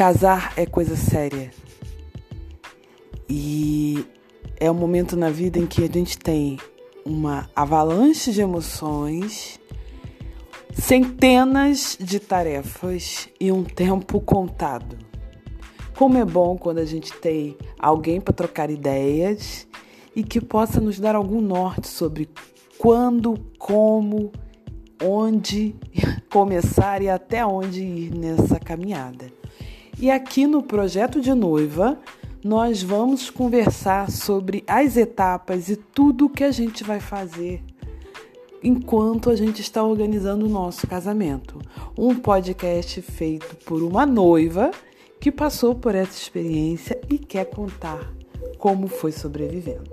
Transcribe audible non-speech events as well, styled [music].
Casar é coisa séria. E é um momento na vida em que a gente tem uma avalanche de emoções, centenas de tarefas e um tempo contado. Como é bom quando a gente tem alguém para trocar ideias e que possa nos dar algum norte sobre quando, como, onde [laughs] começar e até onde ir nessa caminhada. E aqui no projeto de noiva, nós vamos conversar sobre as etapas e tudo o que a gente vai fazer enquanto a gente está organizando o nosso casamento. Um podcast feito por uma noiva que passou por essa experiência e quer contar como foi sobrevivendo.